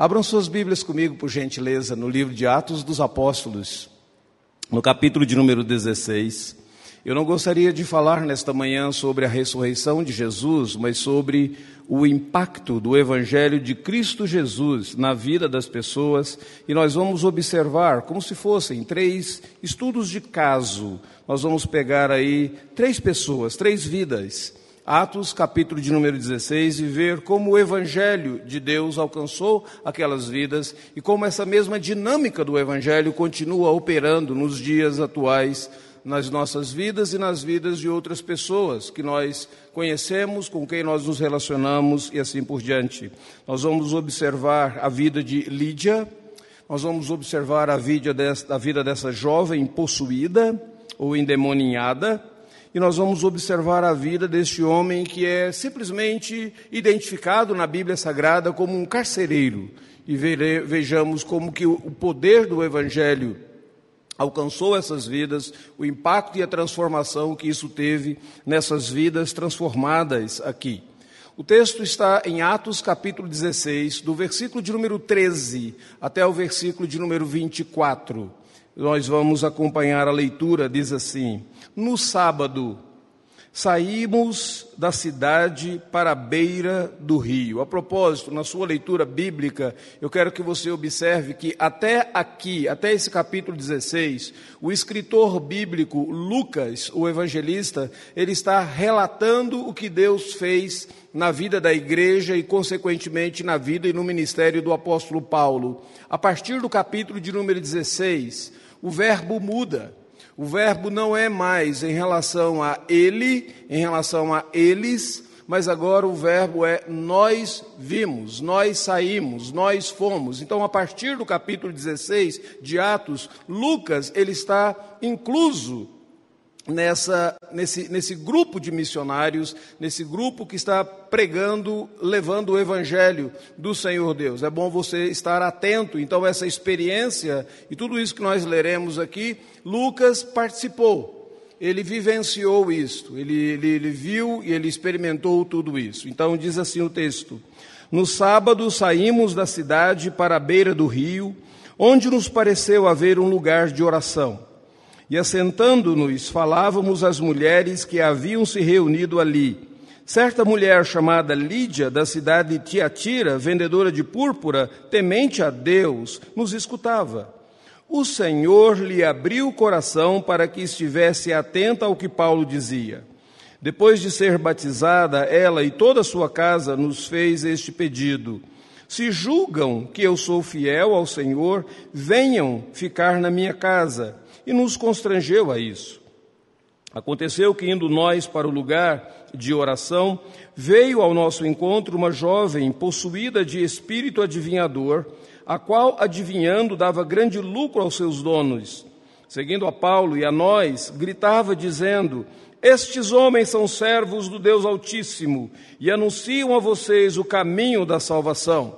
Abram suas Bíblias comigo, por gentileza, no livro de Atos dos Apóstolos, no capítulo de número 16. Eu não gostaria de falar nesta manhã sobre a ressurreição de Jesus, mas sobre o impacto do Evangelho de Cristo Jesus na vida das pessoas, e nós vamos observar como se fossem três estudos de caso. Nós vamos pegar aí três pessoas, três vidas Atos, capítulo de número 16, e ver como o Evangelho de Deus alcançou aquelas vidas e como essa mesma dinâmica do Evangelho continua operando nos dias atuais, nas nossas vidas e nas vidas de outras pessoas que nós conhecemos, com quem nós nos relacionamos e assim por diante. Nós vamos observar a vida de Lídia, nós vamos observar a vida dessa, a vida dessa jovem possuída ou endemoninhada e nós vamos observar a vida deste homem que é simplesmente identificado na Bíblia Sagrada como um carcereiro. E vejamos como que o poder do Evangelho alcançou essas vidas, o impacto e a transformação que isso teve nessas vidas transformadas aqui. O texto está em Atos capítulo 16, do versículo de número 13 até o versículo de número 24. Nós vamos acompanhar a leitura, diz assim: No sábado, saímos da cidade para a beira do rio. A propósito, na sua leitura bíblica, eu quero que você observe que até aqui, até esse capítulo 16, o escritor bíblico Lucas, o evangelista, ele está relatando o que Deus fez na vida da igreja e, consequentemente, na vida e no ministério do apóstolo Paulo. A partir do capítulo de número 16, o verbo muda. O verbo não é mais em relação a ele, em relação a eles, mas agora o verbo é nós vimos, nós saímos, nós fomos. Então, a partir do capítulo 16 de Atos, Lucas ele está incluso nessa, nesse, nesse grupo de missionários, nesse grupo que está pregando, levando o evangelho do Senhor Deus. É bom você estar atento. Então, essa experiência e tudo isso que nós leremos aqui, Lucas participou. Ele vivenciou isto, ele, ele, ele viu e ele experimentou tudo isso. Então, diz assim o texto: No sábado saímos da cidade para a beira do rio, onde nos pareceu haver um lugar de oração. E assentando-nos, falávamos às mulheres que haviam se reunido ali. Certa mulher chamada Lídia, da cidade de Tiatira, vendedora de púrpura, temente a Deus, nos escutava. O Senhor lhe abriu o coração para que estivesse atenta ao que Paulo dizia. Depois de ser batizada, ela e toda a sua casa nos fez este pedido: Se julgam que eu sou fiel ao Senhor, venham ficar na minha casa e nos constrangeu a isso. Aconteceu que, indo nós para o lugar de oração, veio ao nosso encontro uma jovem possuída de espírito adivinhador, a qual, adivinhando, dava grande lucro aos seus donos. Seguindo a Paulo e a nós, gritava, dizendo: Estes homens são servos do Deus Altíssimo e anunciam a vocês o caminho da salvação.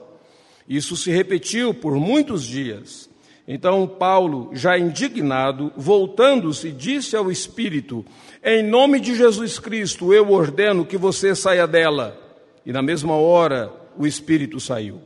Isso se repetiu por muitos dias. Então Paulo, já indignado, voltando-se, disse ao Espírito: Em nome de Jesus Cristo, eu ordeno que você saia dela. E na mesma hora o Espírito saiu.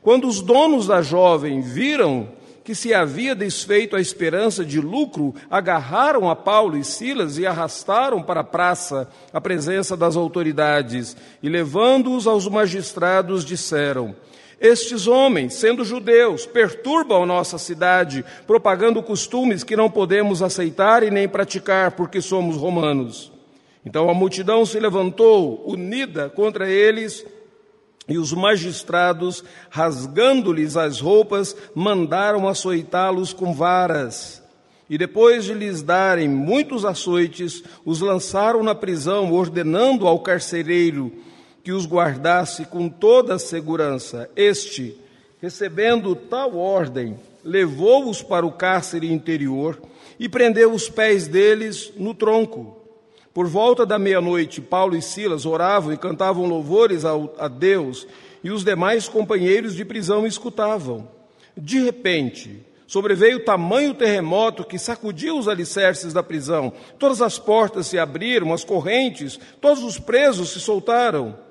Quando os donos da jovem viram que se havia desfeito a esperança de lucro, agarraram a Paulo e Silas e arrastaram para a praça, a presença das autoridades, e levando-os aos magistrados, disseram: estes homens, sendo judeus, perturbam nossa cidade, propagando costumes que não podemos aceitar e nem praticar, porque somos romanos. Então a multidão se levantou, unida contra eles, e os magistrados, rasgando-lhes as roupas, mandaram açoitá-los com varas. E depois de lhes darem muitos açoites, os lançaram na prisão, ordenando ao carcereiro que os guardasse com toda a segurança. Este, recebendo tal ordem, levou-os para o cárcere interior e prendeu os pés deles no tronco. Por volta da meia-noite, Paulo e Silas oravam e cantavam louvores a Deus, e os demais companheiros de prisão escutavam. De repente, sobreveio tamanho terremoto que sacudiu os alicerces da prisão. Todas as portas se abriram, as correntes, todos os presos se soltaram.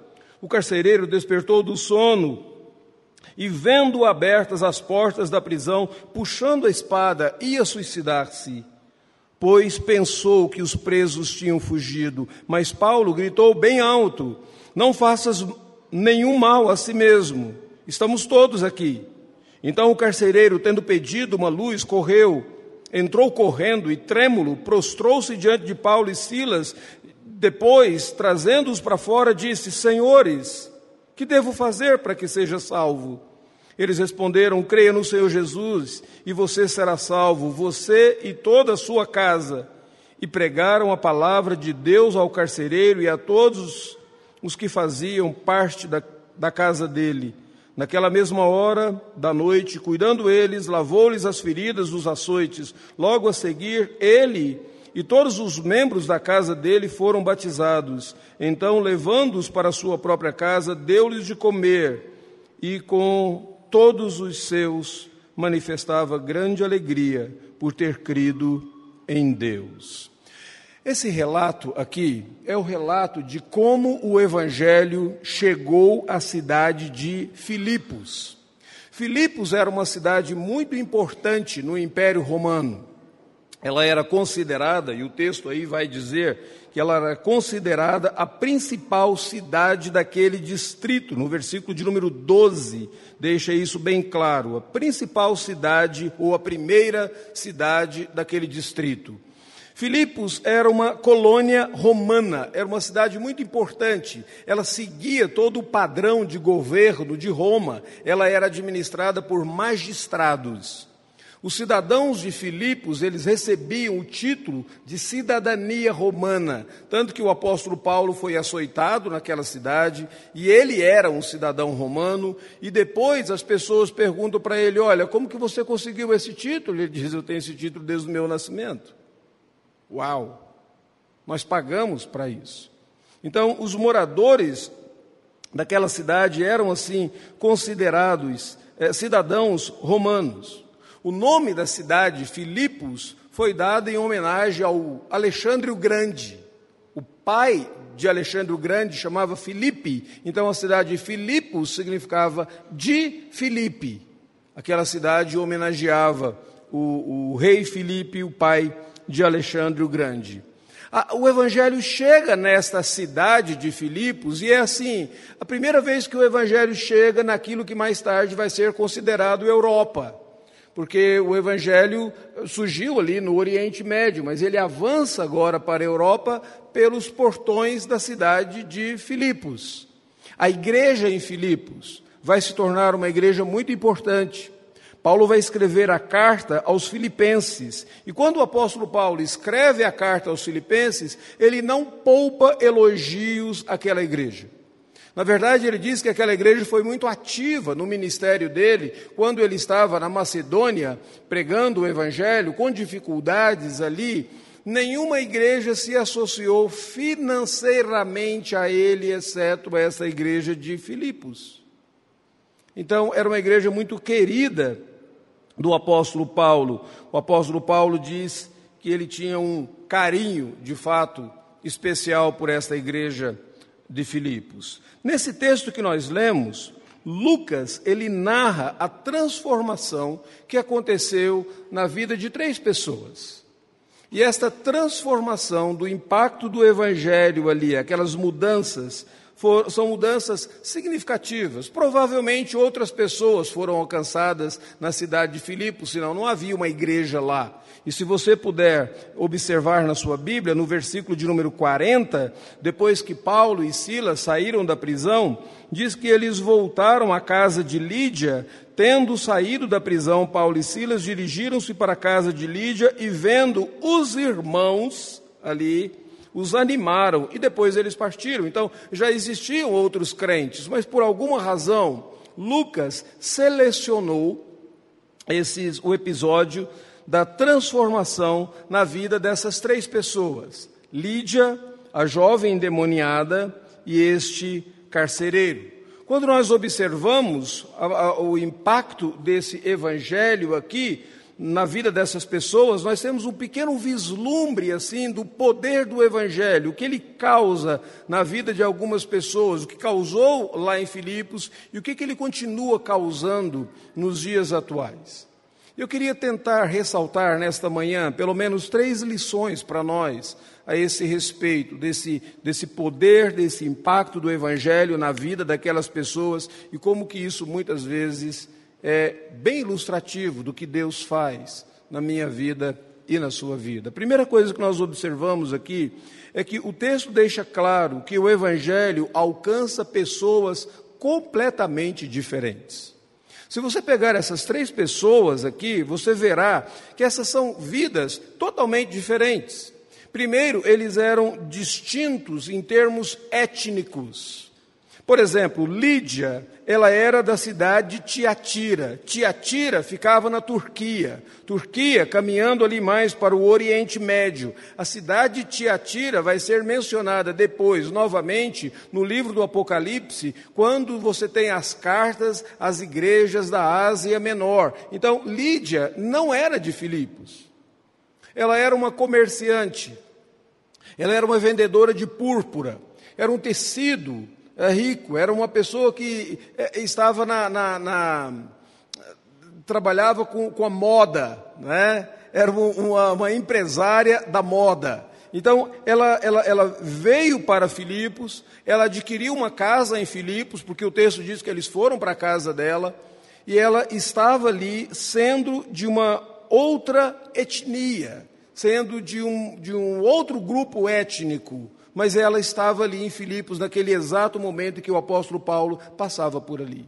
O carcereiro despertou do sono E vendo abertas as portas da prisão, puxando a espada, ia suicidar-se, pois pensou que os presos tinham fugido. Mas Paulo gritou bem alto: Não faças nenhum mal a si mesmo, estamos todos aqui. Então o carcereiro, tendo pedido uma luz, correu, entrou correndo e trêmulo, prostrou-se diante de Paulo e Silas. Depois, trazendo-os para fora, disse: Senhores, que devo fazer para que seja salvo? Eles responderam: Creia no Senhor Jesus e você será salvo, você e toda a sua casa. E pregaram a palavra de Deus ao carcereiro e a todos os que faziam parte da, da casa dele. Naquela mesma hora da noite, cuidando eles, lavou-lhes as feridas dos açoites. Logo a seguir, ele e todos os membros da casa dele foram batizados. Então, levando-os para sua própria casa, deu-lhes de comer, e com todos os seus manifestava grande alegria por ter crido em Deus. Esse relato aqui é o relato de como o evangelho chegou à cidade de Filipos. Filipos era uma cidade muito importante no Império Romano ela era considerada, e o texto aí vai dizer que ela era considerada a principal cidade daquele distrito. No versículo de número 12, deixa isso bem claro. A principal cidade, ou a primeira cidade daquele distrito. Filipos era uma colônia romana, era uma cidade muito importante. Ela seguia todo o padrão de governo de Roma. Ela era administrada por magistrados. Os cidadãos de Filipos, eles recebiam o título de cidadania romana, tanto que o apóstolo Paulo foi açoitado naquela cidade, e ele era um cidadão romano, e depois as pessoas perguntam para ele: "Olha, como que você conseguiu esse título?" Ele diz: "Eu tenho esse título desde o meu nascimento." Uau! Nós pagamos para isso. Então, os moradores daquela cidade eram assim considerados é, cidadãos romanos. O nome da cidade, Filipos, foi dado em homenagem ao Alexandre o Grande. O pai de Alexandre o Grande chamava Filipe, então a cidade de Filipos significava de Filipe. Aquela cidade homenageava o, o rei Filipe, o pai de Alexandre o Grande. O Evangelho chega nesta cidade de Filipos e é assim: a primeira vez que o Evangelho chega naquilo que mais tarde vai ser considerado Europa porque o Evangelho surgiu ali no Oriente Médio, mas ele avança agora para a Europa pelos portões da cidade de Filipos. A igreja em Filipos vai se tornar uma igreja muito importante. Paulo vai escrever a carta aos Filipenses. E quando o apóstolo Paulo escreve a carta aos Filipenses, ele não poupa elogios àquela igreja. Na verdade, ele diz que aquela igreja foi muito ativa no ministério dele, quando ele estava na Macedônia pregando o evangelho, com dificuldades ali. Nenhuma igreja se associou financeiramente a ele, exceto essa igreja de Filipos. Então, era uma igreja muito querida do apóstolo Paulo. O apóstolo Paulo diz que ele tinha um carinho, de fato, especial por esta igreja de Filipos. Nesse texto que nós lemos, Lucas, ele narra a transformação que aconteceu na vida de três pessoas. E esta transformação do impacto do evangelho ali, aquelas mudanças, for, são mudanças significativas. Provavelmente outras pessoas foram alcançadas na cidade de Filipos, senão não havia uma igreja lá. E se você puder observar na sua Bíblia, no versículo de número 40, depois que Paulo e Silas saíram da prisão, diz que eles voltaram à casa de Lídia, tendo saído da prisão, Paulo e Silas dirigiram-se para a casa de Lídia e vendo os irmãos ali, os animaram e depois eles partiram. Então já existiam outros crentes, mas por alguma razão Lucas selecionou esses, o episódio da transformação na vida dessas três pessoas: Lídia, a jovem endemoniada e este carcereiro. Quando nós observamos a, a, o impacto desse evangelho aqui, na vida dessas pessoas, nós temos um pequeno vislumbre assim do poder do evangelho, o que ele causa na vida de algumas pessoas, o que causou lá em Filipos e o que, que ele continua causando nos dias atuais. Eu queria tentar ressaltar nesta manhã pelo menos três lições para nós a esse respeito, desse, desse poder, desse impacto do Evangelho na vida daquelas pessoas e como que isso muitas vezes é bem ilustrativo do que Deus faz na minha vida e na sua vida. A primeira coisa que nós observamos aqui é que o texto deixa claro que o Evangelho alcança pessoas completamente diferentes. Se você pegar essas três pessoas aqui, você verá que essas são vidas totalmente diferentes. Primeiro, eles eram distintos em termos étnicos. Por exemplo, Lídia, ela era da cidade de Tiatira. Tiatira ficava na Turquia. Turquia caminhando ali mais para o Oriente Médio. A cidade de Tiatira vai ser mencionada depois, novamente, no livro do Apocalipse, quando você tem as cartas às igrejas da Ásia Menor. Então, Lídia não era de Filipos. Ela era uma comerciante. Ela era uma vendedora de púrpura. Era um tecido rico, era uma pessoa que é, estava na, na, na trabalhava com, com a moda, né? era uma, uma, empresária da moda. Então, ela, ela, ela veio para Filipos, ela adquiriu uma casa em Filipos, porque o texto diz que eles foram para a casa dela, e ela estava ali sendo de uma outra etnia, sendo de um, de um outro grupo étnico, mas ela estava ali em Filipos naquele exato momento em que o apóstolo Paulo passava por ali.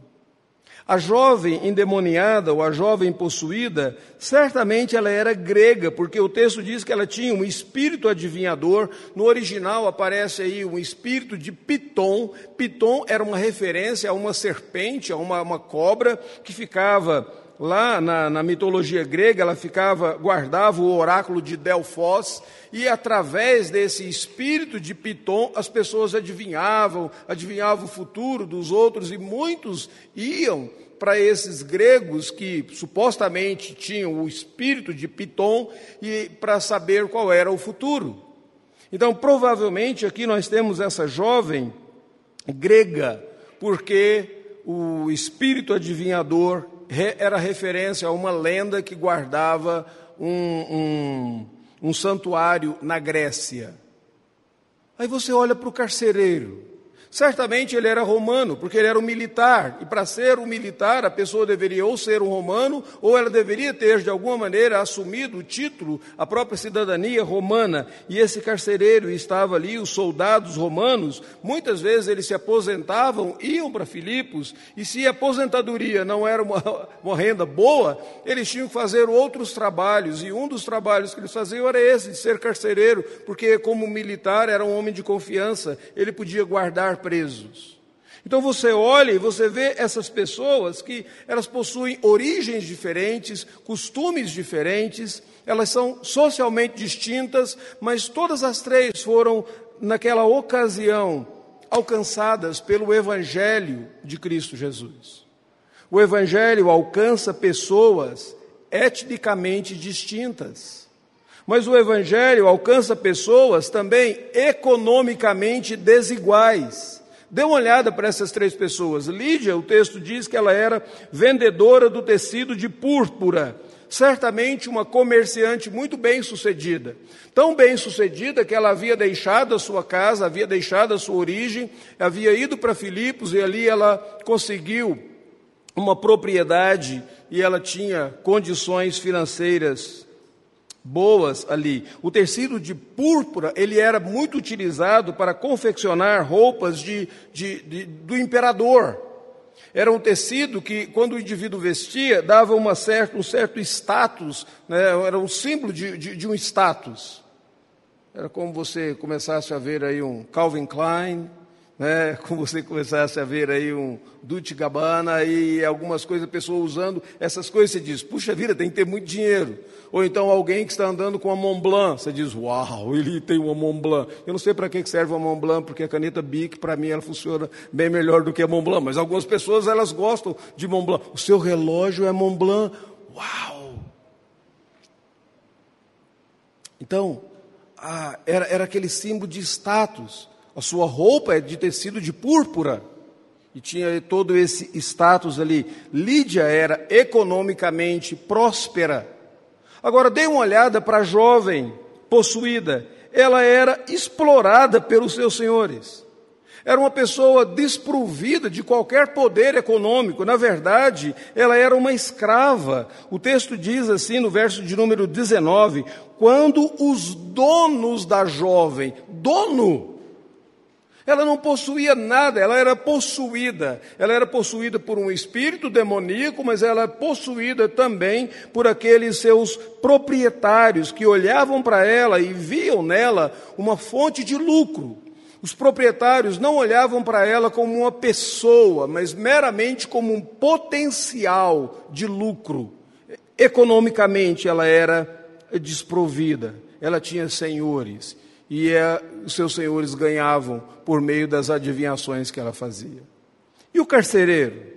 A jovem endemoniada ou a jovem possuída, certamente ela era grega, porque o texto diz que ela tinha um espírito adivinhador. No original aparece aí um espírito de Piton. Piton era uma referência a uma serpente, a uma, uma cobra que ficava lá na, na, mitologia grega, ela ficava, guardava o oráculo de Delfos, e através desse espírito de Piton, as pessoas adivinhavam, adivinhavam o futuro dos outros, e muitos iam para esses gregos que supostamente tinham o espírito de Piton e para saber qual era o futuro. Então, provavelmente aqui nós temos essa jovem grega, porque o espírito adivinhador era referência a uma lenda que guardava um, um, um santuário na Grécia. Aí você olha para o carcereiro, Certamente ele era romano, porque ele era um militar, e para ser um militar a pessoa deveria ou ser um romano, ou ela deveria ter de alguma maneira assumido o título, a própria cidadania romana. E esse carcereiro estava ali, os soldados romanos, muitas vezes eles se aposentavam, iam para Filipos, e se a aposentadoria não era uma, uma renda boa, eles tinham que fazer outros trabalhos, e um dos trabalhos que eles faziam era esse, de ser carcereiro, porque como militar era um homem de confiança, ele podia guardar presos. Então você olha e você vê essas pessoas que elas possuem origens diferentes, costumes diferentes, elas são socialmente distintas, mas todas as três foram, naquela ocasião, alcançadas pelo Evangelho de Cristo Jesus. O Evangelho alcança pessoas etnicamente distintas. Mas o Evangelho alcança pessoas também economicamente desiguais. Dê uma olhada para essas três pessoas. Lídia, o texto diz que ela era vendedora do tecido de púrpura. Certamente uma comerciante muito bem sucedida. Tão bem sucedida que ela havia deixado a sua casa, havia deixado a sua origem, havia ido para Filipos e ali ela conseguiu uma propriedade e ela tinha condições financeiras boas ali. O tecido de púrpura, ele era muito utilizado para confeccionar roupas de, de, de, do imperador. Era um tecido que, quando o indivíduo vestia, dava uma certa, um certo status, né? era um símbolo de, de, de um status. Era como você começasse a ver aí um Calvin Klein, né, como você começasse a ver aí um Dolce Gabbana e algumas coisas, a pessoa usando essas coisas, você diz, puxa vida, tem que ter muito dinheiro. Ou então alguém que está andando com a Mont Blanc, você diz, uau, ele tem uma Mont Blanc. Eu não sei para que serve a Mont Blanc, porque a caneta Bic, para mim, ela funciona bem melhor do que a Mont Blanc. Mas algumas pessoas, elas gostam de Mont Blanc. O seu relógio é Mont Blanc. Uau! Então, ah, era, era aquele símbolo de status. A sua roupa é de tecido de púrpura. E tinha todo esse status ali. Lídia era economicamente próspera. Agora, dê uma olhada para a jovem possuída. Ela era explorada pelos seus senhores. Era uma pessoa desprovida de qualquer poder econômico. Na verdade, ela era uma escrava. O texto diz assim no verso de número 19: quando os donos da jovem, dono, ela não possuía nada, ela era possuída. Ela era possuída por um espírito demoníaco, mas ela era possuída também por aqueles seus proprietários que olhavam para ela e viam nela uma fonte de lucro. Os proprietários não olhavam para ela como uma pessoa, mas meramente como um potencial de lucro. Economicamente ela era desprovida, ela tinha senhores, e é, os seus senhores ganhavam por meio das adivinhações que ela fazia. E o carcereiro?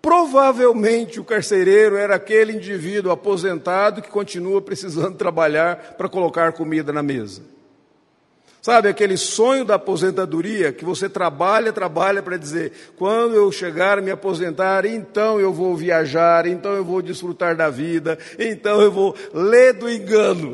Provavelmente o carcereiro era aquele indivíduo aposentado que continua precisando trabalhar para colocar comida na mesa. Sabe aquele sonho da aposentadoria que você trabalha, trabalha para dizer: quando eu chegar me aposentar, então eu vou viajar, então eu vou desfrutar da vida, então eu vou ler do engano.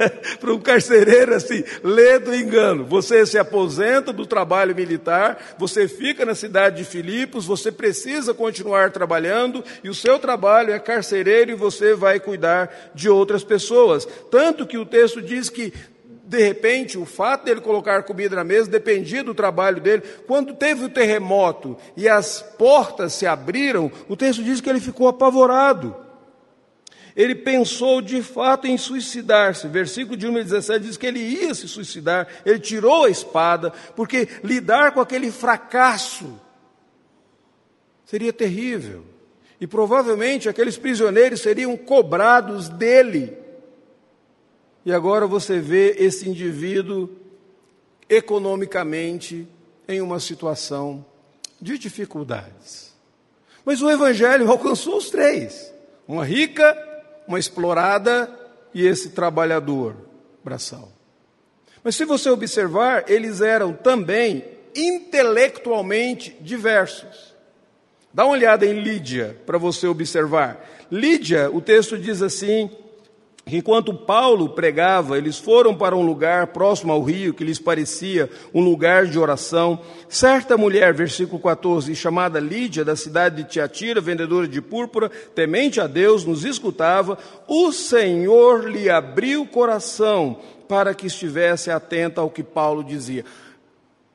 para um carcereiro assim, ler do engano. Você se aposenta do trabalho militar, você fica na cidade de Filipos, você precisa continuar trabalhando e o seu trabalho é carcereiro e você vai cuidar de outras pessoas. Tanto que o texto diz que de repente, o fato dele colocar comida na mesa dependia do trabalho dele. Quando teve o terremoto e as portas se abriram, o texto diz que ele ficou apavorado. Ele pensou de fato em suicidar-se. Versículo de 1 a 17 diz que ele ia se suicidar. Ele tirou a espada, porque lidar com aquele fracasso seria terrível. E provavelmente aqueles prisioneiros seriam cobrados dele e agora você vê esse indivíduo economicamente em uma situação de dificuldades. Mas o Evangelho alcançou os três: uma rica, uma explorada e esse trabalhador braçal. Mas se você observar, eles eram também intelectualmente diversos. Dá uma olhada em Lídia para você observar. Lídia, o texto diz assim, Enquanto Paulo pregava, eles foram para um lugar próximo ao rio que lhes parecia um lugar de oração. Certa mulher, versículo 14, chamada Lídia, da cidade de Tiatira, vendedora de púrpura, temente a Deus, nos escutava. O Senhor lhe abriu o coração para que estivesse atenta ao que Paulo dizia.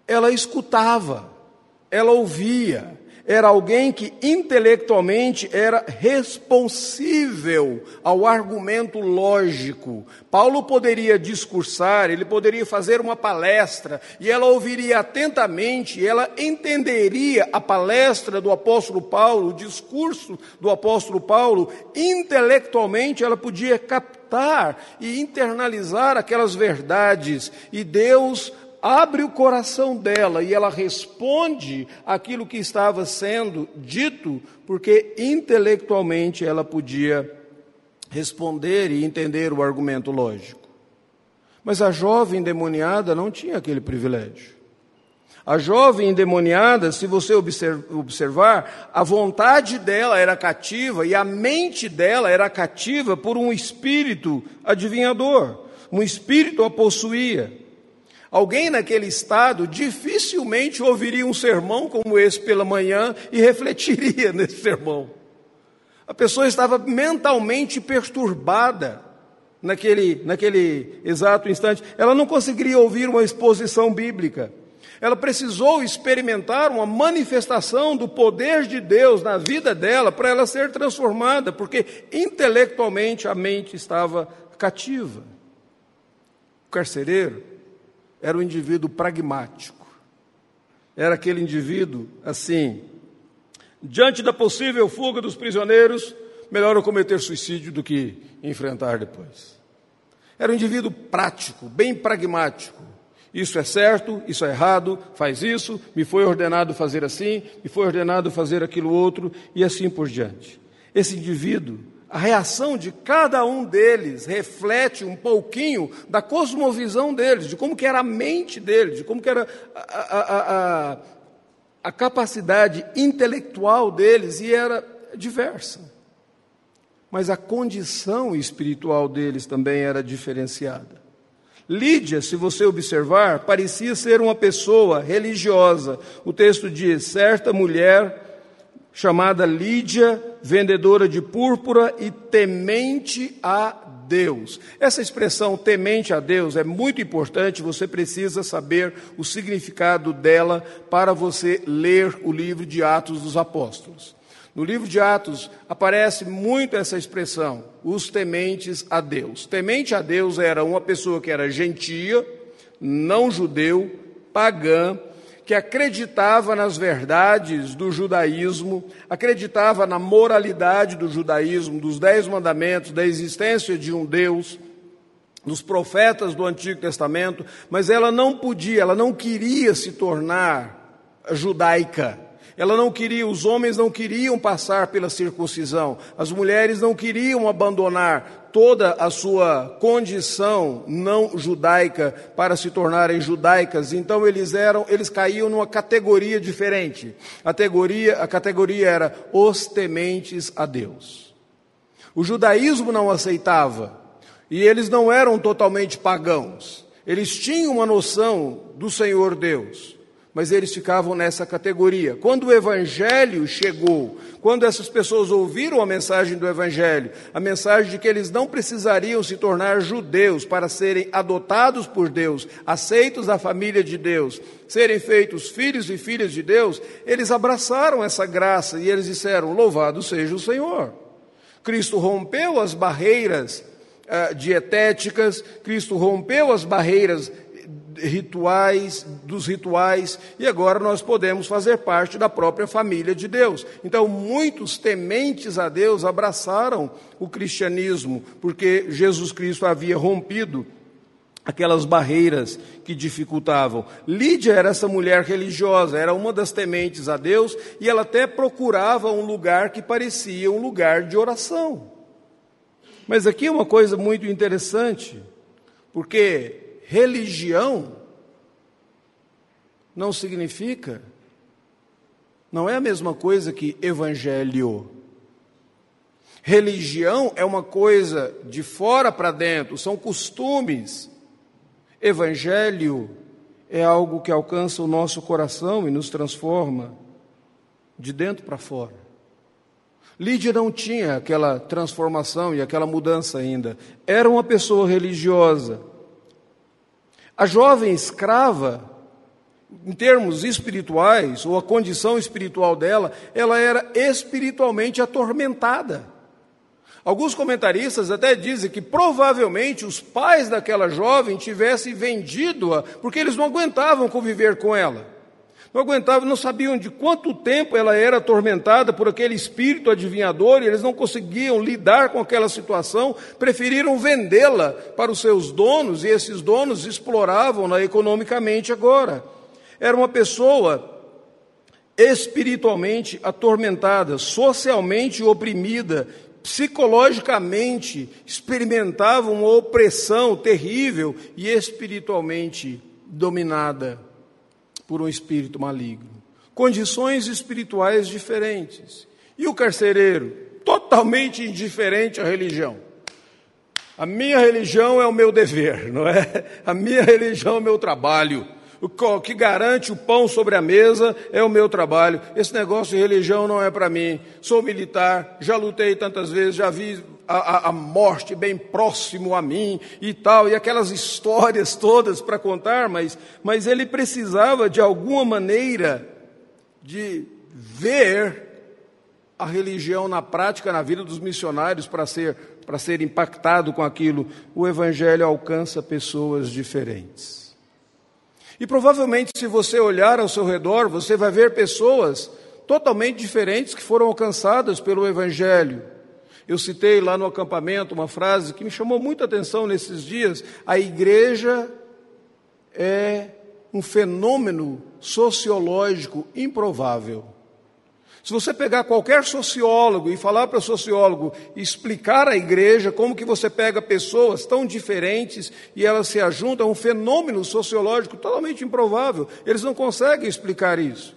Ela escutava, ela ouvia, era alguém que intelectualmente era responsível ao argumento lógico. Paulo poderia discursar, ele poderia fazer uma palestra, e ela ouviria atentamente, ela entenderia a palestra do apóstolo Paulo, o discurso do apóstolo Paulo, intelectualmente ela podia captar e internalizar aquelas verdades, e Deus abre o coração dela e ela responde aquilo que estava sendo dito, porque intelectualmente ela podia responder e entender o argumento lógico. Mas a jovem endemoniada não tinha aquele privilégio. A jovem endemoniada, se você observar, a vontade dela era cativa e a mente dela era cativa por um espírito adivinhador. Um espírito a possuía. Alguém naquele estado dificilmente ouviria um sermão como esse pela manhã e refletiria nesse sermão. A pessoa estava mentalmente perturbada naquele, naquele exato instante. Ela não conseguiria ouvir uma exposição bíblica. Ela precisou experimentar uma manifestação do poder de Deus na vida dela para ela ser transformada, porque intelectualmente a mente estava cativa. O carcereiro era um indivíduo pragmático. Era aquele indivíduo assim, diante da possível fuga dos prisioneiros, melhor eu cometer suicídio do que enfrentar depois. Era um indivíduo prático, bem pragmático. Isso é certo, isso é errado, faz isso, me foi ordenado fazer assim, me foi ordenado fazer aquilo outro, e assim por diante. Esse indivíduo a reação de cada um deles reflete um pouquinho da cosmovisão deles, de como que era a mente deles, de como que era a, a, a, a capacidade intelectual deles, e era diversa. Mas a condição espiritual deles também era diferenciada. Lídia, se você observar, parecia ser uma pessoa religiosa. O texto diz: certa mulher chamada Lídia, vendedora de púrpura e temente a Deus. Essa expressão temente a Deus é muito importante, você precisa saber o significado dela para você ler o livro de Atos dos Apóstolos. No livro de Atos aparece muito essa expressão, os tementes a Deus. Temente a Deus era uma pessoa que era gentia, não judeu, pagã, que acreditava nas verdades do judaísmo, acreditava na moralidade do judaísmo, dos dez mandamentos, da existência de um Deus, dos profetas do Antigo Testamento, mas ela não podia, ela não queria se tornar judaica. Ela não queria, os homens não queriam passar pela circuncisão, as mulheres não queriam abandonar toda a sua condição não judaica para se tornarem judaicas. Então eles eram, eles caíam numa categoria diferente. A categoria, a categoria era os tementes a Deus. O judaísmo não aceitava e eles não eram totalmente pagãos. Eles tinham uma noção do Senhor Deus mas eles ficavam nessa categoria. Quando o Evangelho chegou, quando essas pessoas ouviram a mensagem do Evangelho, a mensagem de que eles não precisariam se tornar judeus para serem adotados por Deus, aceitos da família de Deus, serem feitos filhos e filhas de Deus, eles abraçaram essa graça e eles disseram: Louvado seja o Senhor. Cristo rompeu as barreiras uh, dietéticas, Cristo rompeu as barreiras rituais, dos rituais, e agora nós podemos fazer parte da própria família de Deus. Então, muitos tementes a Deus abraçaram o cristianismo, porque Jesus Cristo havia rompido aquelas barreiras que dificultavam. Lídia era essa mulher religiosa, era uma das tementes a Deus, e ela até procurava um lugar que parecia um lugar de oração. Mas aqui é uma coisa muito interessante, porque religião não significa, não é a mesma coisa que evangelho. Religião é uma coisa de fora para dentro, são costumes. Evangelho é algo que alcança o nosso coração e nos transforma de dentro para fora. Lídia não tinha aquela transformação e aquela mudança ainda. Era uma pessoa religiosa a jovem escrava, em termos espirituais, ou a condição espiritual dela, ela era espiritualmente atormentada. Alguns comentaristas até dizem que provavelmente os pais daquela jovem tivessem vendido-a porque eles não aguentavam conviver com ela não aguentavam, não sabiam de quanto tempo ela era atormentada por aquele espírito adivinhador e eles não conseguiam lidar com aquela situação, preferiram vendê-la para os seus donos e esses donos exploravam-na economicamente agora. Era uma pessoa espiritualmente atormentada, socialmente oprimida, psicologicamente experimentava uma opressão terrível e espiritualmente dominada por um espírito maligno. Condições espirituais diferentes. E o carcereiro? Totalmente indiferente à religião. A minha religião é o meu dever, não é? A minha religião é o meu trabalho. O que garante o pão sobre a mesa é o meu trabalho. Esse negócio de religião não é para mim. Sou militar, já lutei tantas vezes, já vi a, a, morte bem próximo a mim e tal, e aquelas histórias todas para contar, mas, mas ele precisava de alguma maneira de ver a religião na prática, na vida dos missionários, para ser, para ser impactado com aquilo. O Evangelho alcança pessoas diferentes. E provavelmente, se você olhar ao seu redor, você vai ver pessoas totalmente diferentes que foram alcançadas pelo Evangelho. Eu citei lá no acampamento uma frase que me chamou muita atenção nesses dias: a igreja é um fenômeno sociológico improvável. Se você pegar qualquer sociólogo e falar para o sociólogo explicar à igreja como que você pega pessoas tão diferentes e elas se ajuntam, é um fenômeno sociológico totalmente improvável. Eles não conseguem explicar isso.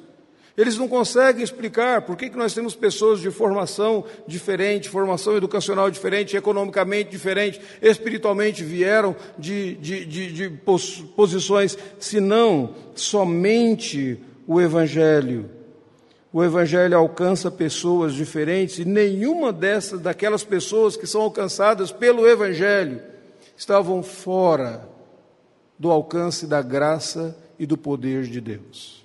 Eles não conseguem explicar por que, que nós temos pessoas de formação diferente, formação educacional diferente, economicamente diferente, espiritualmente vieram de, de, de, de posições, somente o Evangelho. O Evangelho alcança pessoas diferentes e nenhuma dessas, daquelas pessoas que são alcançadas pelo Evangelho, estavam fora do alcance da graça e do poder de Deus.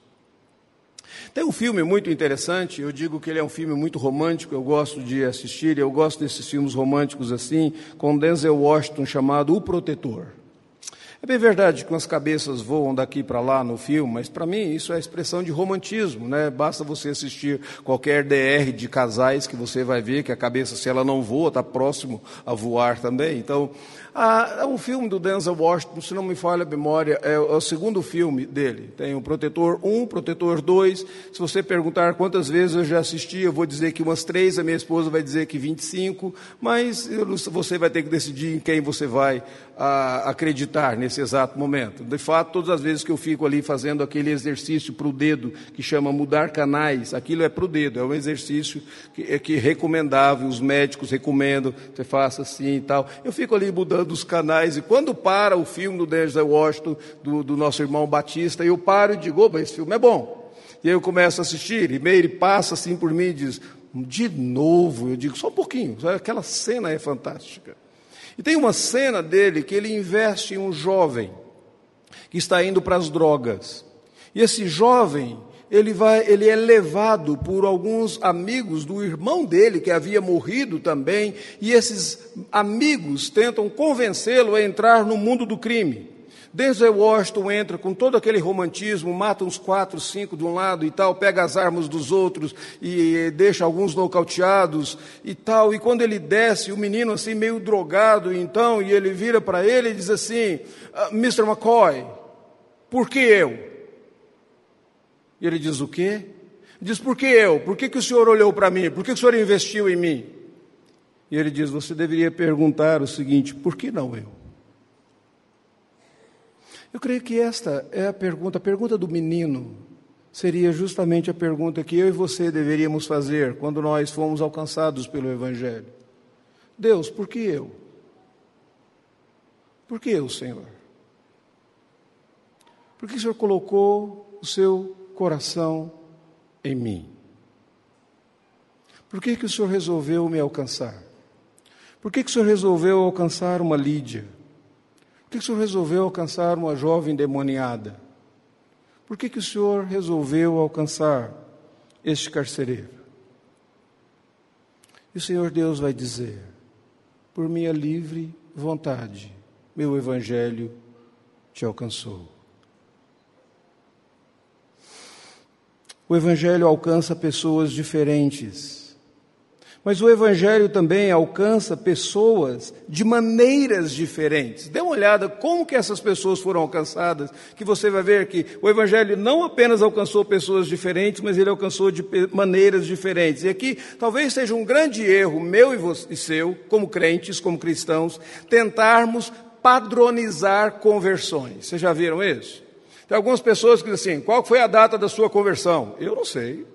Tem um filme muito interessante, eu digo que ele é um filme muito romântico, eu gosto de assistir, eu gosto desses filmes românticos assim, com Denzel Washington chamado O Protetor. É bem verdade que umas cabeças voam daqui para lá no filme, mas para mim isso é expressão de romantismo, né? Basta você assistir qualquer DR de casais que você vai ver que a cabeça, se ela não voa, está próximo a voar também. Então, ah, é um filme do Denzel Washington, se não me falha a memória, é, o segundo filme dele. Tem o Protetor 1, Protetor 2. Se você perguntar quantas vezes eu já assisti, eu vou dizer que umas três, a minha esposa vai dizer que 25, mas você vai ter que decidir em quem você vai ah, acreditar nesse exato momento. De fato, todas as vezes que eu fico ali fazendo aquele exercício para o dedo, que chama mudar canais, aquilo é para o dedo, é um exercício que é que recomendável, os médicos recomendam, você faça assim e tal. Eu fico ali mudando dos canais, e quando para o filme do Denzel Washington, do, do nosso irmão Batista, eu paro e digo, opa, esse filme é bom. E aí eu começo a assistir, e meio ele passa assim por mim e diz, de novo, eu digo, só um pouquinho, aquela cena é fantástica. E tem uma cena dele que ele investe em um jovem que está indo para as drogas. E esse jovem, ele, vai, ele é levado por alguns amigos do irmão dele, que havia morrido também, e esses amigos tentam convencê-lo a entrar no mundo do crime. Denzel Washington entra com todo aquele romantismo, mata uns quatro, cinco de um lado e tal, pega as armas dos outros e deixa alguns nocauteados e tal. E quando ele desce, o menino assim meio drogado, então, e ele vira para ele e diz assim: ah, Mr. McCoy, por que eu? E ele diz: O quê? Diz: Por que eu? Por que, que o senhor olhou para mim? Por que, que o senhor investiu em mim? E ele diz: Você deveria perguntar o seguinte: Por que não eu? Eu creio que esta é a pergunta, a pergunta do menino seria justamente a pergunta que eu e você deveríamos fazer quando nós fomos alcançados pelo Evangelho. Deus, por que eu? Por que eu, Senhor? Por que o Senhor colocou o seu coração em mim. Por que, que o Senhor resolveu me alcançar? Por que, que o Senhor resolveu alcançar uma Lídia? Que o Senhor resolveu alcançar uma jovem demoniada? Por que, que o Senhor resolveu alcançar este carcereiro? E o Senhor Deus vai dizer: por minha livre vontade, meu evangelho te alcançou. O Evangelho alcança pessoas diferentes. Mas o Evangelho também alcança pessoas de maneiras diferentes. Dê uma olhada como que essas pessoas foram alcançadas, que você vai ver que o Evangelho não apenas alcançou pessoas diferentes, mas ele alcançou de maneiras diferentes. E aqui talvez seja um grande erro meu e, e seu, como crentes, como cristãos, tentarmos padronizar conversões. Vocês já viram isso? Tem algumas pessoas que dizem assim: qual foi a data da sua conversão? Eu não sei.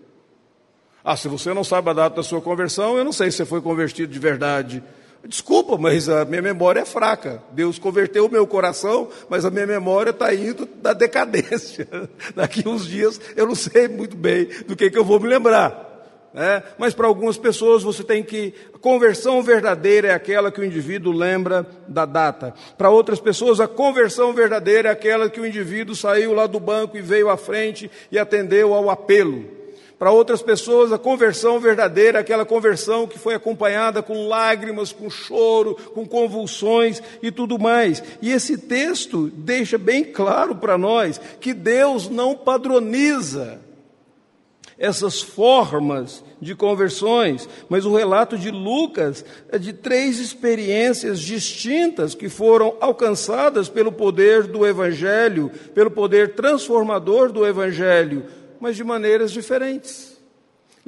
Ah, se você não sabe a data da sua conversão, eu não sei se você foi convertido de verdade. Desculpa, mas a minha memória é fraca. Deus converteu o meu coração, mas a minha memória está indo da decadência. Daqui uns dias eu não sei muito bem do que, que eu vou me lembrar. É, mas para algumas pessoas você tem que. A conversão verdadeira é aquela que o indivíduo lembra da data. Para outras pessoas, a conversão verdadeira é aquela que o indivíduo saiu lá do banco e veio à frente e atendeu ao apelo. Para outras pessoas, a conversão verdadeira aquela conversão que foi acompanhada com lágrimas, com choro, com convulsões e tudo mais. E esse texto deixa bem claro para nós que Deus não padroniza essas formas de conversões, mas o relato de Lucas é de três experiências distintas que foram alcançadas pelo poder do Evangelho, pelo poder transformador do Evangelho, mas de maneiras diferentes.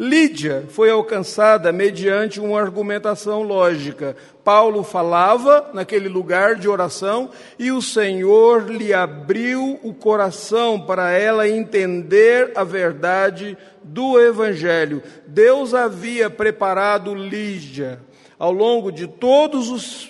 Lídia foi alcançada mediante uma argumentação lógica. Paulo falava naquele lugar de oração e o Senhor lhe abriu o coração para ela entender a verdade do Evangelho. Deus havia preparado Lídia ao longo de todos os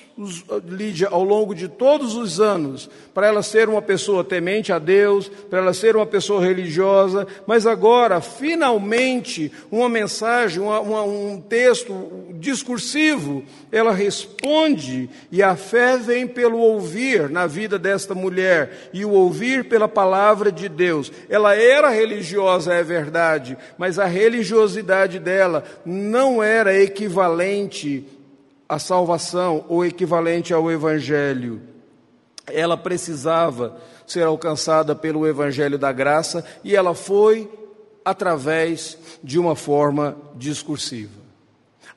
Lídia ao longo de todos os anos, para ela ser uma pessoa temente a Deus, para ela ser uma pessoa religiosa, mas agora, finalmente, uma mensagem, uma, uma, um texto discursivo, ela responde, e a fé vem pelo ouvir na vida desta mulher, e o ouvir pela palavra de Deus. Ela era religiosa, é verdade, mas a religiosidade dela não era equivalente a salvação, ou equivalente ao Evangelho. Ela precisava ser alcançada pelo Evangelho da graça e ela foi através de uma forma discursiva.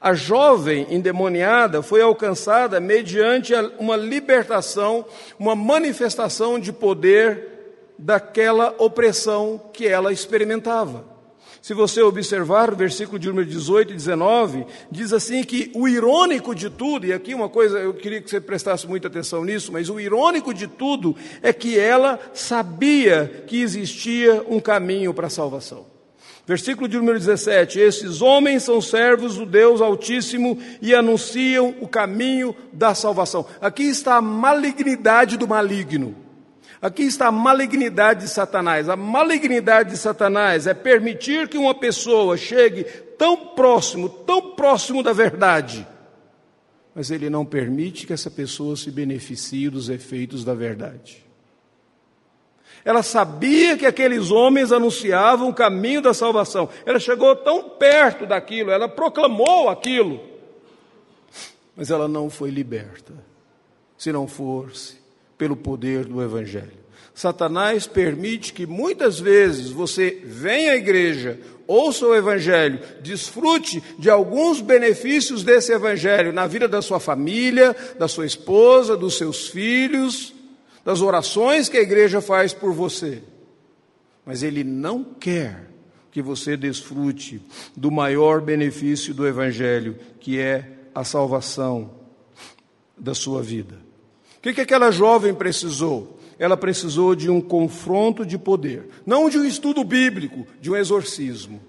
A jovem endemoniada foi alcançada mediante uma libertação, uma manifestação de poder daquela opressão que ela experimentava. Se você observar o versículo de número 18 e 19, diz assim que o irônico de tudo, e aqui uma coisa, eu queria que você prestasse muita atenção nisso, mas o irônico de tudo é que ela sabia que existia um caminho para a salvação. Versículo de número 17: Esses homens são servos do Deus Altíssimo e anunciam o caminho da salvação. Aqui está a malignidade do maligno. Aqui está a malignidade de Satanás. A malignidade de Satanás é permitir que uma pessoa chegue tão próximo, tão próximo da verdade, mas ele não permite que essa pessoa se beneficie dos efeitos da verdade. Ela sabia que aqueles homens anunciavam o caminho da salvação. Ela chegou tão perto daquilo, ela proclamou aquilo, mas ela não foi liberta, se não fosse pelo poder do Evangelho. Satanás permite que muitas vezes você venha à igreja, ouça o Evangelho, desfrute de alguns benefícios desse Evangelho na vida da sua família, da sua esposa, dos seus filhos, das orações que a igreja faz por você. Mas ele não quer que você desfrute do maior benefício do Evangelho, que é a salvação da sua vida que, que aquela jovem precisou? Ela precisou de um confronto de poder, não de um estudo bíblico, de um exorcismo.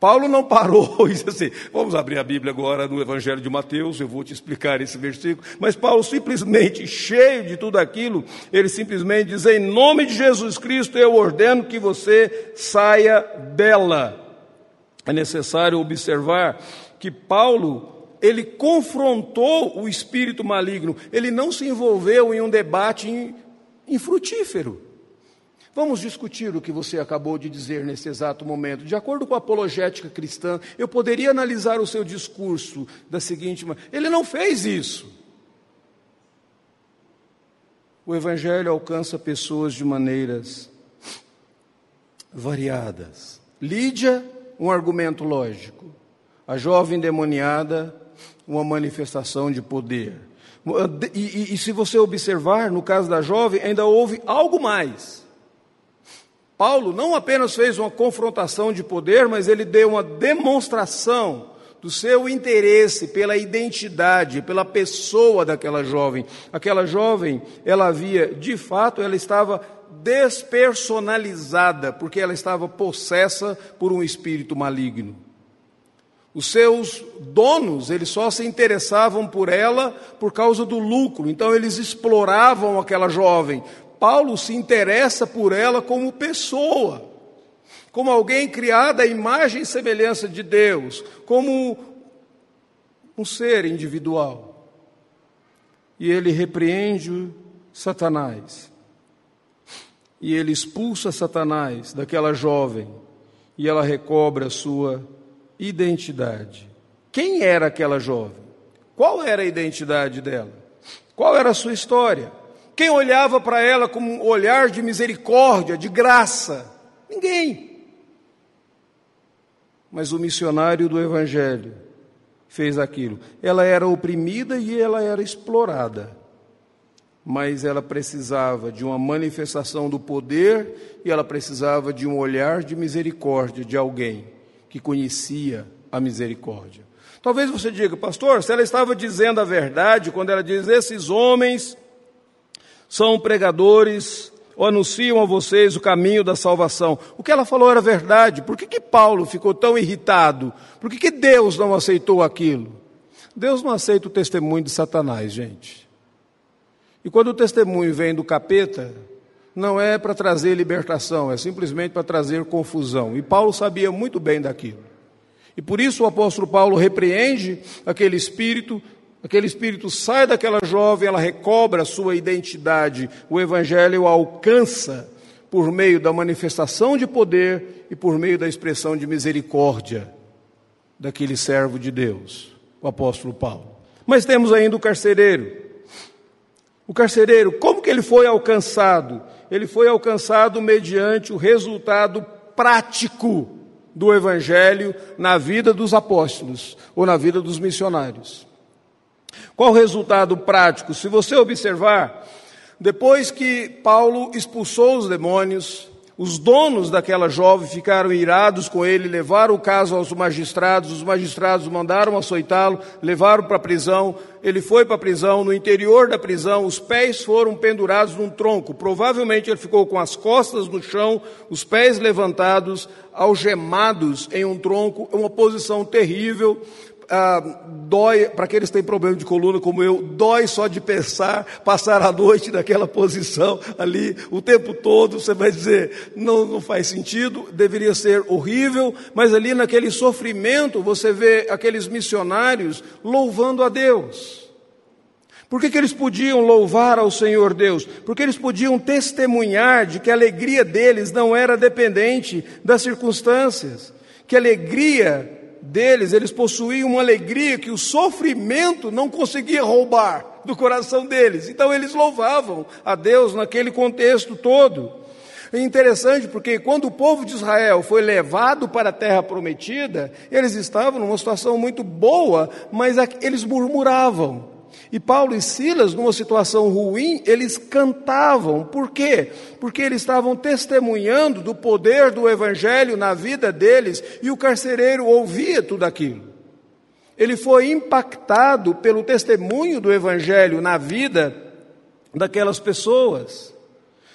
Paulo não parou e disse assim: vamos abrir a Bíblia agora no Evangelho de Mateus, eu vou te explicar esse versículo. Mas Paulo, simplesmente, cheio de tudo aquilo, ele simplesmente diz: em nome de Jesus Cristo, eu ordeno que você saia dela. É necessário observar que Paulo ele confrontou o espírito maligno, ele não se envolveu em um debate infrutífero. Vamos discutir o que você acabou de dizer nesse exato momento. De acordo com a apologética cristã, eu poderia analisar o seu discurso da seguinte maneira: ele não fez isso. O Evangelho alcança pessoas de maneiras variadas. Lídia, um argumento lógico. A jovem demoniada, uma manifestação de poder. E, e, e, se você observar, no caso da jovem, ainda houve algo mais. Paulo não apenas fez uma confrontação de poder, mas ele deu uma demonstração do seu interesse pela identidade, pela pessoa daquela jovem. Aquela jovem, ela havia, de fato, ela estava despersonalizada, porque ela estava possessa por um espírito maligno. Os seus donos, eles só se interessavam por ela por causa do lucro, então eles exploravam aquela jovem. Paulo se interessa por ela como pessoa, como alguém criada à imagem e semelhança de Deus, como um ser individual. E ele repreende Satanás. E ele expulsa Satanás daquela jovem, e ela recobra a sua identidade. Quem era aquela jovem? Qual era a identidade dela? Qual era a sua história? Quem olhava para ela com um olhar de misericórdia, de graça? Ninguém. Mas o missionário do Evangelho fez aquilo. Ela era oprimida e ela era explorada. Mas ela precisava de uma manifestação do poder e ela precisava de um olhar de misericórdia de alguém que conhecia a misericórdia. Talvez você diga, pastor, se ela estava dizendo a verdade quando ela diz: esses homens são pregadores ou anunciam a vocês o caminho da salvação. O que ela falou era verdade. Por que, que Paulo ficou tão irritado? Por que, que Deus não aceitou aquilo? Deus não aceita o testemunho de Satanás, gente. E quando o testemunho vem do capeta, não é para trazer libertação, é simplesmente para trazer confusão. E Paulo sabia muito bem daquilo. E por isso o apóstolo Paulo repreende aquele espírito, aquele espírito sai daquela jovem, ela recobra a sua identidade, o evangelho alcança por meio da manifestação de poder e por meio da expressão de misericórdia daquele servo de Deus, o apóstolo Paulo. Mas temos ainda o carcereiro. O carcereiro, como que ele foi alcançado? Ele foi alcançado mediante o resultado prático do evangelho na vida dos apóstolos ou na vida dos missionários. Qual o resultado prático? Se você observar, depois que Paulo expulsou os demônios, os donos daquela jovem ficaram irados com ele, levaram o caso aos magistrados, os magistrados mandaram açoitá-lo, levaram para a prisão, ele foi para a prisão, no interior da prisão, os pés foram pendurados num tronco, provavelmente ele ficou com as costas no chão, os pés levantados, algemados em um tronco, uma posição terrível, ah, dói, para aqueles que têm problema de coluna como eu, dói só de pensar, passar a noite naquela posição ali o tempo todo, você vai dizer, não, não faz sentido, deveria ser horrível, mas ali naquele sofrimento você vê aqueles missionários louvando a Deus. Por que, que eles podiam louvar ao Senhor Deus? Porque eles podiam testemunhar de que a alegria deles não era dependente das circunstâncias, que alegria deles, eles possuíam uma alegria que o sofrimento não conseguia roubar do coração deles. Então eles louvavam a Deus naquele contexto todo. É interessante porque quando o povo de Israel foi levado para a terra prometida, eles estavam numa situação muito boa, mas eles murmuravam. E Paulo e Silas, numa situação ruim, eles cantavam. Por quê? Porque eles estavam testemunhando do poder do Evangelho na vida deles e o carcereiro ouvia tudo aquilo. Ele foi impactado pelo testemunho do Evangelho na vida daquelas pessoas.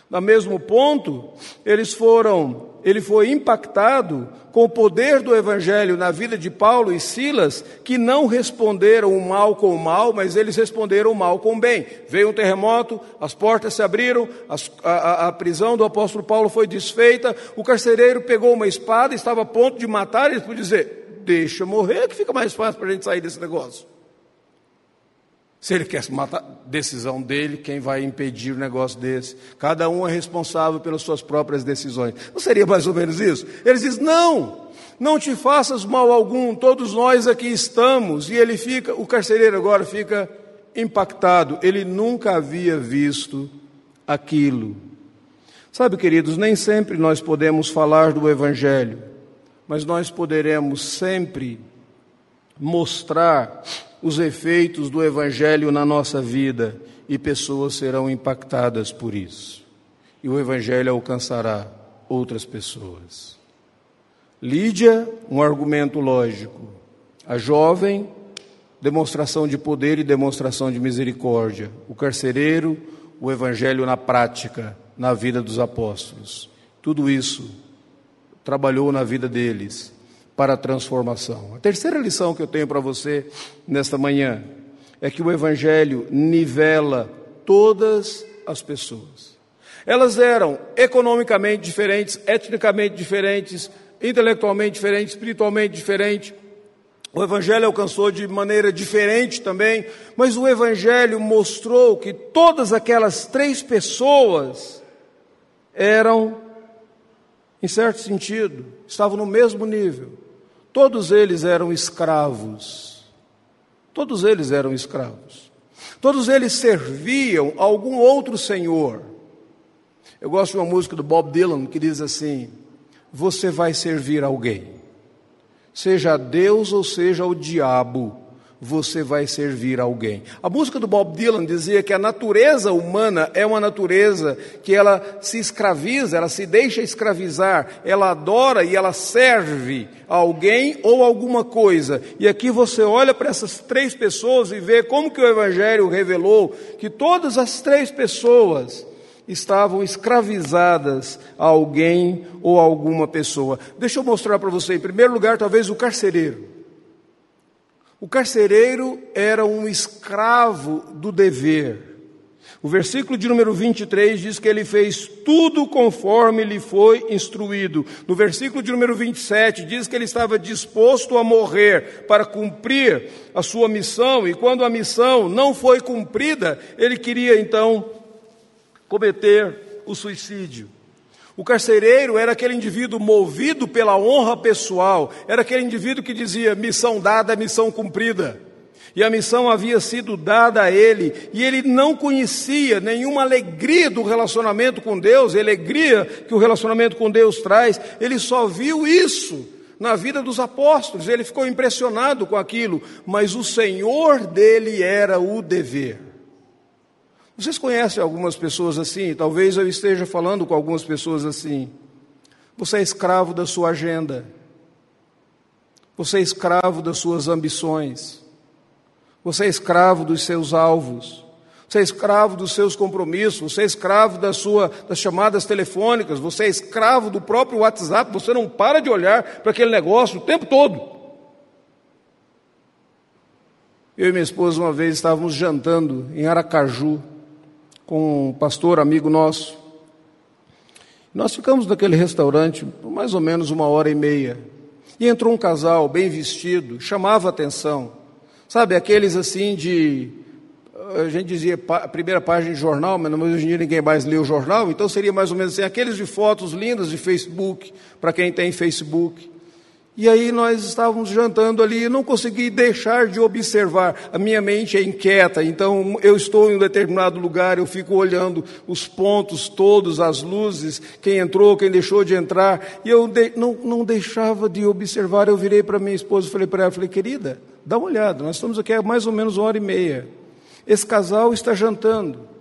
No mesmo ponto, eles foram, ele foi impactado com o poder do evangelho na vida de Paulo e Silas, que não responderam o mal com o mal, mas eles responderam o mal com o bem. Veio um terremoto, as portas se abriram, as, a, a, prisão do apóstolo Paulo foi desfeita, o carcereiro pegou uma espada, estava a ponto de matar, e ele dizer: Deixa morrer, que fica mais fácil para a gente sair desse negócio. Se ele quer matar, decisão dele, quem vai impedir o um negócio desse? Cada um é responsável pelas suas próprias decisões. Não seria mais ou menos isso? Ele diz: não, não te faças mal algum, todos nós aqui estamos. E ele fica, o carcereiro agora fica impactado. Ele nunca havia visto aquilo. Sabe, queridos, nem sempre nós podemos falar do Evangelho, mas nós poderemos sempre mostrar os efeitos do Evangelho na nossa vida e pessoas serão impactadas por isso. E o Evangelho alcançará outras pessoas. Lídia, um argumento lógico. A jovem, demonstração de poder e demonstração de misericórdia. O carcereiro, o Evangelho na prática, na vida dos apóstolos. Tudo isso trabalhou na vida deles para a transformação. A terceira lição que eu tenho para você nesta manhã é que o Evangelho nivela todas as pessoas. Elas eram economicamente diferentes, etnicamente diferentes, intelectualmente diferentes, espiritualmente diferentes. O Evangelho alcançou de maneira diferente também, mas o Evangelho mostrou que todas aquelas três pessoas eram, em certo sentido, estavam no mesmo nível. Todos eles eram escravos. Todos eles eram escravos. Todos eles serviam a algum outro senhor. Eu gosto de uma música do Bob Dylan que diz assim: Você vai servir alguém, seja Deus ou seja o diabo, você vai servir alguém. A música do Bob Dylan dizia que a natureza humana é uma natureza que ela se escraviza, ela se deixa escravizar, ela adora e ela serve alguém ou alguma coisa. E aqui você olha para essas três pessoas e vê como que o evangelho revelou que todas as três pessoas estavam escravizadas a alguém ou a alguma pessoa. Deixa eu mostrar para você, em primeiro lugar, talvez o carcereiro. O carcereiro era um escravo do dever. O versículo de número 23 diz que ele fez tudo conforme lhe foi instruído. No versículo de número 27 diz que ele estava disposto a morrer para cumprir a sua missão, e quando a missão não foi cumprida, ele queria então cometer o suicídio. O carcereiro era aquele indivíduo movido pela honra pessoal, era aquele indivíduo que dizia: missão dada, missão cumprida. E a missão havia sido dada a ele, e ele não conhecia nenhuma alegria do relacionamento com Deus, a alegria que o relacionamento com Deus traz, ele só viu isso na vida dos apóstolos, ele ficou impressionado com aquilo, mas o Senhor dele era o dever. Vocês conhecem algumas pessoas assim? Talvez eu esteja falando com algumas pessoas assim. Você é escravo da sua agenda. Você é escravo das suas ambições. Você é escravo dos seus alvos. Você é escravo dos seus compromissos. Você é escravo da sua, das chamadas telefônicas. Você é escravo do próprio WhatsApp. Você não para de olhar para aquele negócio o tempo todo. Eu e minha esposa uma vez estávamos jantando em Aracaju com um pastor amigo nosso. Nós ficamos naquele restaurante por mais ou menos uma hora e meia. E entrou um casal bem vestido, chamava atenção. Sabe, aqueles assim de. A gente dizia a primeira página de jornal, mas hoje em dia ninguém mais lê o jornal, então seria mais ou menos assim, aqueles de fotos lindas de Facebook, para quem tem Facebook. E aí nós estávamos jantando ali e não consegui deixar de observar. A minha mente é inquieta, então eu estou em um determinado lugar, eu fico olhando os pontos todos, as luzes, quem entrou, quem deixou de entrar, e eu de, não, não deixava de observar. Eu virei para minha esposa e falei para ela, falei, querida, dá uma olhada, nós estamos aqui há mais ou menos uma hora e meia. Esse casal está jantando.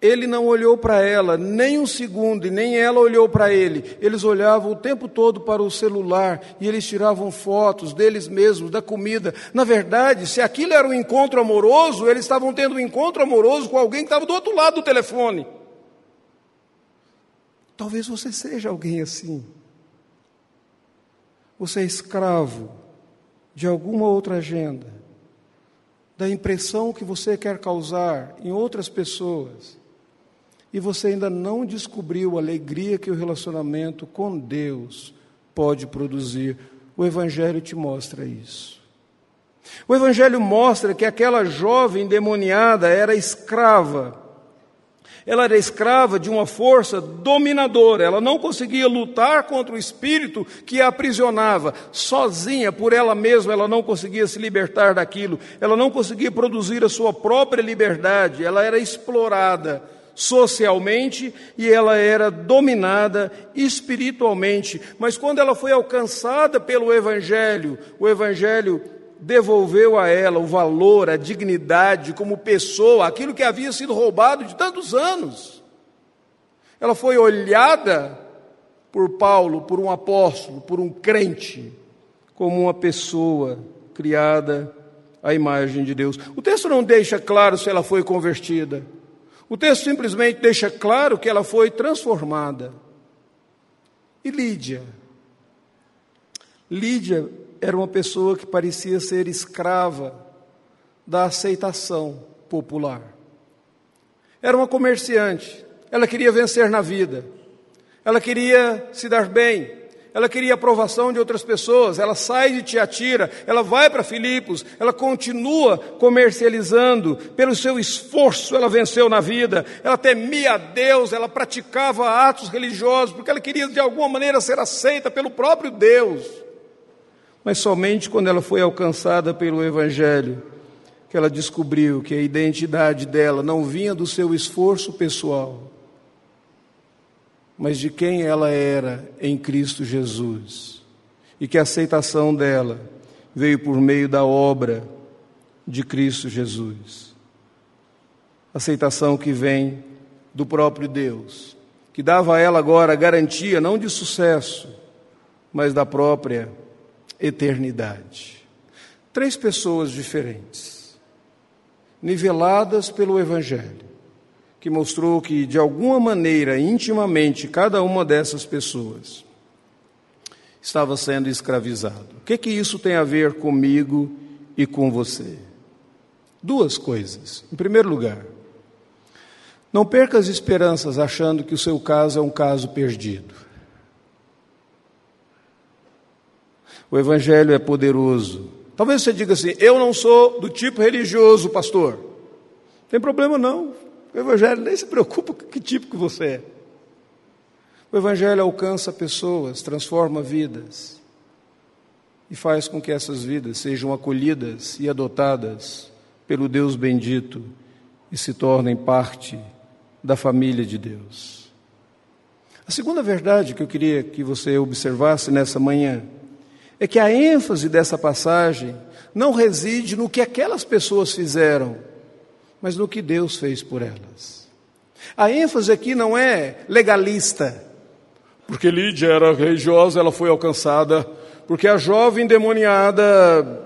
Ele não olhou para ela nem um segundo e nem ela olhou para ele. Eles olhavam o tempo todo para o celular e eles tiravam fotos deles mesmos, da comida. Na verdade, se aquilo era um encontro amoroso, eles estavam tendo um encontro amoroso com alguém que estava do outro lado do telefone. Talvez você seja alguém assim. Você é escravo de alguma outra agenda, da impressão que você quer causar em outras pessoas e você ainda não descobriu a alegria que o relacionamento com Deus pode produzir. O Evangelho te mostra isso. O Evangelho mostra que aquela jovem endemoniada era escrava. Ela era escrava de uma força dominadora, ela não conseguia lutar contra o espírito que a aprisionava. Sozinha, por ela mesma, ela não conseguia se libertar daquilo, ela não conseguia produzir a sua própria liberdade, ela era explorada socialmente e ela era dominada espiritualmente. Mas quando ela foi alcançada pelo Evangelho, o Evangelho devolveu a ela o valor, a dignidade como pessoa, aquilo que havia sido roubado de tantos anos. Ela foi olhada por Paulo, por um apóstolo, por um crente, como uma pessoa criada à imagem de Deus. O texto não deixa claro se ela foi convertida. O texto simplesmente deixa claro que ela foi transformada. E Lídia? Lídia era uma pessoa que parecia ser escrava da aceitação popular. Era uma comerciante, ela queria vencer na vida, ela queria se dar bem, ela queria aprovação de outras pessoas, ela sai de Tiatira, ela vai para Filipos, ela continua comercializando, pelo seu esforço ela venceu na vida, ela temia a Deus, ela praticava atos religiosos, porque ela queria de alguma maneira ser aceita pelo próprio Deus. Mas somente quando ela foi alcançada pelo Evangelho, que ela descobriu que a identidade dela não vinha do seu esforço pessoal, mas de quem ela era em Cristo Jesus. E que a aceitação dela veio por meio da obra de Cristo Jesus. Aceitação que vem do próprio Deus, que dava a ela agora a garantia não de sucesso, mas da própria eternidade. Três pessoas diferentes, niveladas pelo Evangelho, que mostrou que, de alguma maneira, intimamente, cada uma dessas pessoas estava sendo escravizado. O que, que isso tem a ver comigo e com você? Duas coisas. Em primeiro lugar, não perca as esperanças achando que o seu caso é um caso perdido. O Evangelho é poderoso. Talvez você diga assim: eu não sou do tipo religioso, pastor. Não tem problema não. O Evangelho nem se preocupa com que tipo que você é. O Evangelho alcança pessoas, transforma vidas e faz com que essas vidas sejam acolhidas e adotadas pelo Deus bendito e se tornem parte da família de Deus. A segunda verdade que eu queria que você observasse nessa manhã é que a ênfase dessa passagem não reside no que aquelas pessoas fizeram, mas no que Deus fez por elas. A ênfase aqui não é legalista, porque Lídia era religiosa, ela foi alcançada, porque a jovem endemoniada,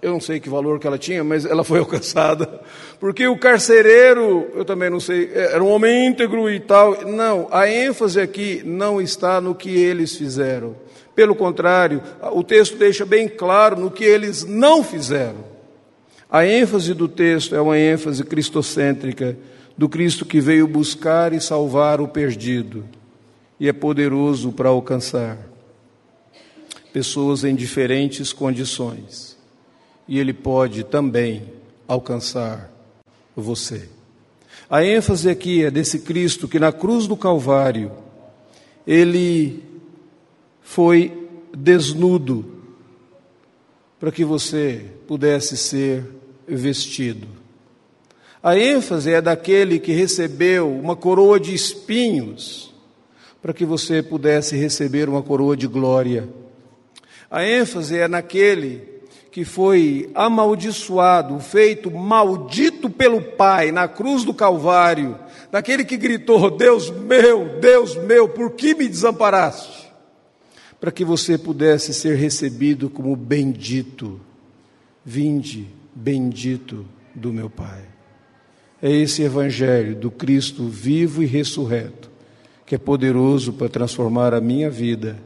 eu não sei que valor que ela tinha, mas ela foi alcançada, porque o carcereiro, eu também não sei, é, era um homem íntegro e tal. Não, a ênfase aqui não está no que eles fizeram. Pelo contrário, o texto deixa bem claro no que eles não fizeram. A ênfase do texto é uma ênfase cristocêntrica, do Cristo que veio buscar e salvar o perdido e é poderoso para alcançar pessoas em diferentes condições. E ele pode também alcançar você. A ênfase aqui é desse Cristo que na cruz do Calvário ele foi desnudo para que você pudesse ser vestido. A ênfase é daquele que recebeu uma coroa de espinhos para que você pudesse receber uma coroa de glória. A ênfase é naquele que foi amaldiçoado, feito maldito pelo Pai na cruz do Calvário, daquele que gritou: Deus meu, Deus meu, por que me desamparaste? Para que você pudesse ser recebido como bendito. Vinde, bendito do meu Pai. É esse evangelho do Cristo vivo e ressurreto que é poderoso para transformar a minha vida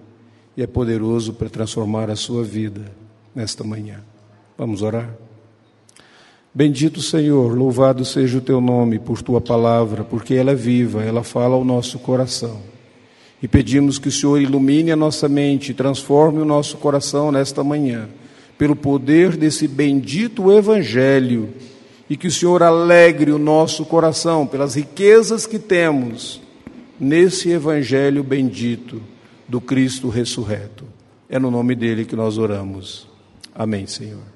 e é poderoso para transformar a sua vida nesta manhã. Vamos orar? Bendito Senhor, louvado seja o teu nome por tua palavra, porque ela é viva, ela fala ao nosso coração. E pedimos que o Senhor ilumine a nossa mente, transforme o nosso coração nesta manhã, pelo poder desse bendito Evangelho, e que o Senhor alegre o nosso coração pelas riquezas que temos nesse Evangelho bendito do Cristo ressurreto. É no nome dele que nós oramos. Amém, Senhor.